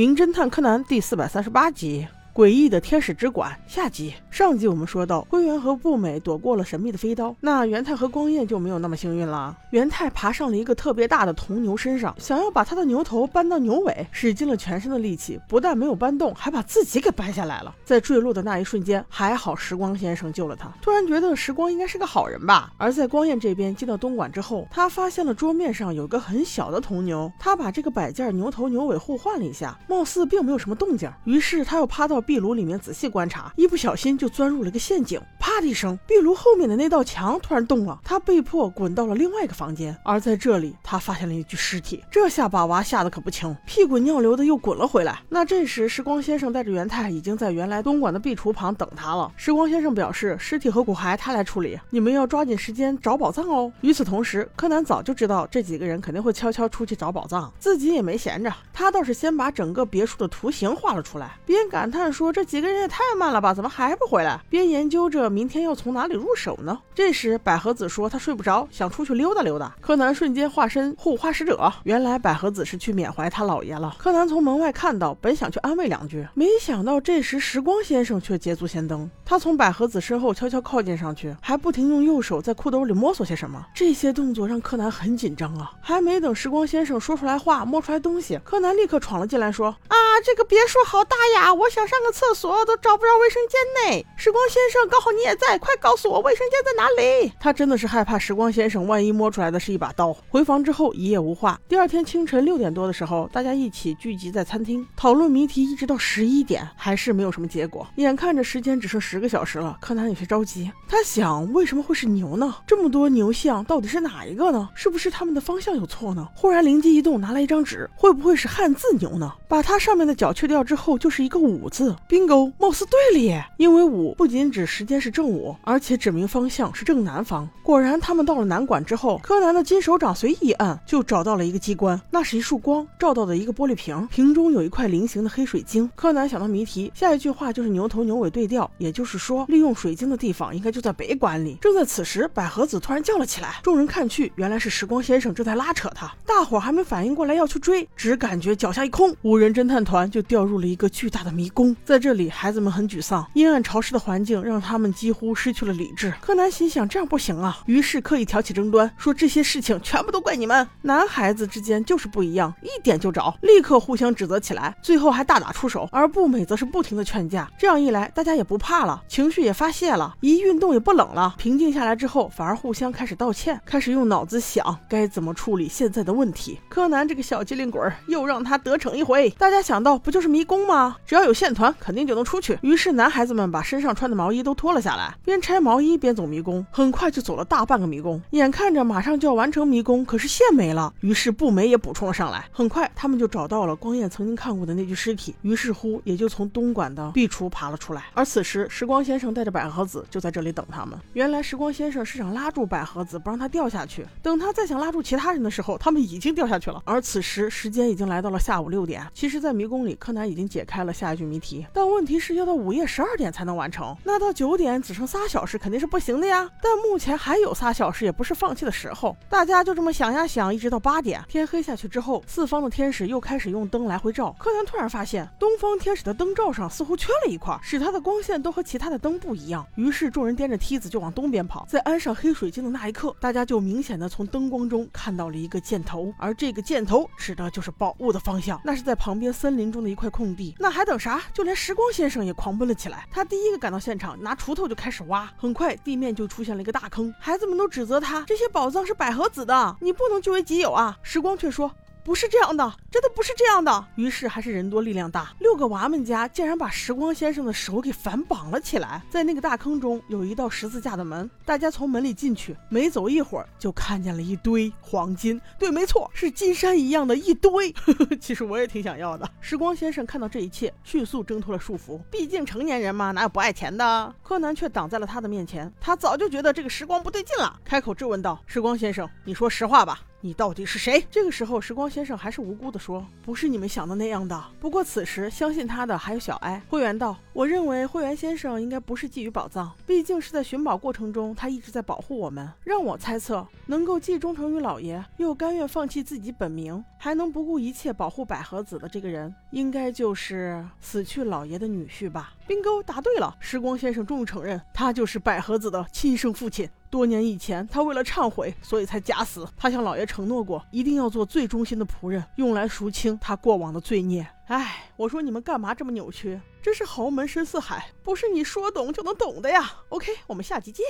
名侦探柯南》第四百三十八集。诡异的天使之馆下集。上集我们说到，灰原和步美躲过了神秘的飞刀，那元太和光彦就没有那么幸运了。元太爬上了一个特别大的铜牛身上，想要把他的牛头搬到牛尾，使尽了全身的力气，不但没有搬动，还把自己给搬下来了。在坠落的那一瞬间，还好时光先生救了他。突然觉得时光应该是个好人吧。而在光彦这边进到东莞之后，他发现了桌面上有个很小的铜牛，他把这个摆件牛头牛尾互换了一下，貌似并没有什么动静。于是他又趴到。壁炉里面仔细观察，一不小心就钻入了个陷阱。啪的一声，壁炉后面的那道墙突然动了，他被迫滚到了另外一个房间。而在这里，他发现了一具尸体，这下把娃吓得可不轻，屁滚尿流的又滚了回来。那这时，时光先生带着元太已经在原来东莞的壁橱旁等他了。时光先生表示，尸体和骨骸他来处理，你们要抓紧时间找宝藏哦。与此同时，柯南早就知道这几个人肯定会悄悄出去找宝藏，自己也没闲着，他倒是先把整个别墅的图形画了出来，边感叹说。这几个人也太慢了吧，怎么还不回来？边研究着明天要从哪里入手呢？这时百合子说她睡不着，想出去溜达溜达。柯南瞬间化身护花使者，原来百合子是去缅怀他姥爷了。柯南从门外看到，本想去安慰两句，没想到这时时光先生却捷足先登。他从百合子身后悄悄靠近上去，还不停用右手在裤兜里摸索些什么。这些动作让柯南很紧张啊！还没等时光先生说出来话，摸出来东西，柯南立刻闯了进来，说：“啊，这个别墅好大呀，我想上上个。”厕所都找不着卫生间内，时光先生，刚好你也在，快告诉我卫生间在哪里。他真的是害怕时光先生万一摸出来的是一把刀。回房之后一夜无话。第二天清晨六点多的时候，大家一起聚集在餐厅讨论谜题，一直到十一点还是没有什么结果。眼看着时间只剩十个小时了，柯南有些着急。他想，为什么会是牛呢？这么多牛像，到底是哪一个呢？是不是他们的方向有错呢？忽然灵机一动，拿来一张纸，会不会是汉字牛呢？把它上面的角去掉之后，就是一个五字。bingo，貌似对了耶！因为五不仅指时间是正午，而且指明方向是正南方。果然，他们到了南馆之后，柯南的金手掌随意一按，就找到了一个机关，那是一束光照到的一个玻璃瓶，瓶中有一块菱形的黑水晶。柯南想到谜题，下一句话就是牛头牛尾对调，也就是说，利用水晶的地方应该就在北馆里。正在此时，百合子突然叫了起来，众人看去，原来是时光先生正在拉扯他。大伙还没反应过来要去追，只感觉脚下一空，五人侦探团就掉入了一个巨大的迷宫。在这里，孩子们很沮丧，阴暗潮湿的环境让他们几乎失去了理智。柯南心想，这样不行啊，于是刻意挑起争端，说这些事情全部都怪你们。男孩子之间就是不一样，一点就着，立刻互相指责起来，最后还大打出手。而步美则是不停的劝架，这样一来，大家也不怕了，情绪也发泄了，一运动也不冷了。平静下来之后，反而互相开始道歉，开始用脑子想该怎么处理现在的问题。柯南这个小机灵鬼又让他得逞一回。大家想到，不就是迷宫吗？只要有线团，肯定就能出去。于是男孩子们把身上穿的毛衣都脱了下来，边拆毛衣边走迷宫。很快就走了大半个迷宫，眼看着马上就要完成迷宫，可是线没了。于是步美也补充了上来。很快他们就找到了光彦曾经看过的那具尸体，于是乎也就从东莞的壁橱爬了出来。而此时时光先生带着百合子就在这里等他们。原来时光先生是想拉住百合子，不让他掉下去。等他再想拉住其他人的时候，他们已经掉下去了。而此时时间已经来到了下午六点。其实，在迷宫里，柯南已经解开了下一句谜题，但问题是要到午夜十二点才能完成。那到九点只剩仨小时，肯定是不行的呀。但目前还有仨小时，也不是放弃的时候。大家就这么想呀想，一直到八点，天黑下去之后，四方的天使又开始用灯来回照。柯南突然发现，东方天使的灯罩上似乎缺了一块，使它的光线都和其他的灯不一样。于是众人掂着梯子就往东边跑。在安上黑水晶的那一刻，大家就明显的从灯光中看到了一个箭头，而这个箭头指的就是宝物的方向，那是在旁边森林中的一块空地。那还等啥？就连时光先生也狂奔了起来。他第一个赶到现场，拿锄头就开始挖。很快地面就出现了一个大坑。孩子们都指责他，这些宝藏是百合子的，你不能据为己有啊。时光却说。不是这样的，真的不是这样的。于是还是人多力量大，六个娃们家竟然把时光先生的手给反绑了起来。在那个大坑中有一道十字架的门，大家从门里进去，没走一会儿就看见了一堆黄金。对，没错，是金山一样的一堆。其实我也挺想要的。时光先生看到这一切，迅速挣脱了束缚。毕竟成年人嘛，哪有不爱钱的？柯南却挡在了他的面前。他早就觉得这个时光不对劲了，开口质问道：“时光先生，你说实话吧。”你到底是谁？”这个时候，时光先生还是无辜的说：“不是你们想的那样的。”不过此时相信他的还有小哀。灰原道：“我认为灰原先生应该不是觊觎宝藏，毕竟是在寻宝过程中，他一直在保护我们。让我猜测，能够既忠诚于老爷，又甘愿放弃自己本名，还能不顾一切保护百合子的这个人，应该就是死去老爷的女婿吧？”冰沟答对了，时光先生终于承认，他就是百合子的亲生父亲。多年以前，他为了忏悔，所以才假死。他向老爷承诺过，一定要做最忠心的仆人，用来赎清他过往的罪孽。唉，我说你们干嘛这么扭曲？真是豪门深似海，不是你说懂就能懂的呀。OK，我们下集见。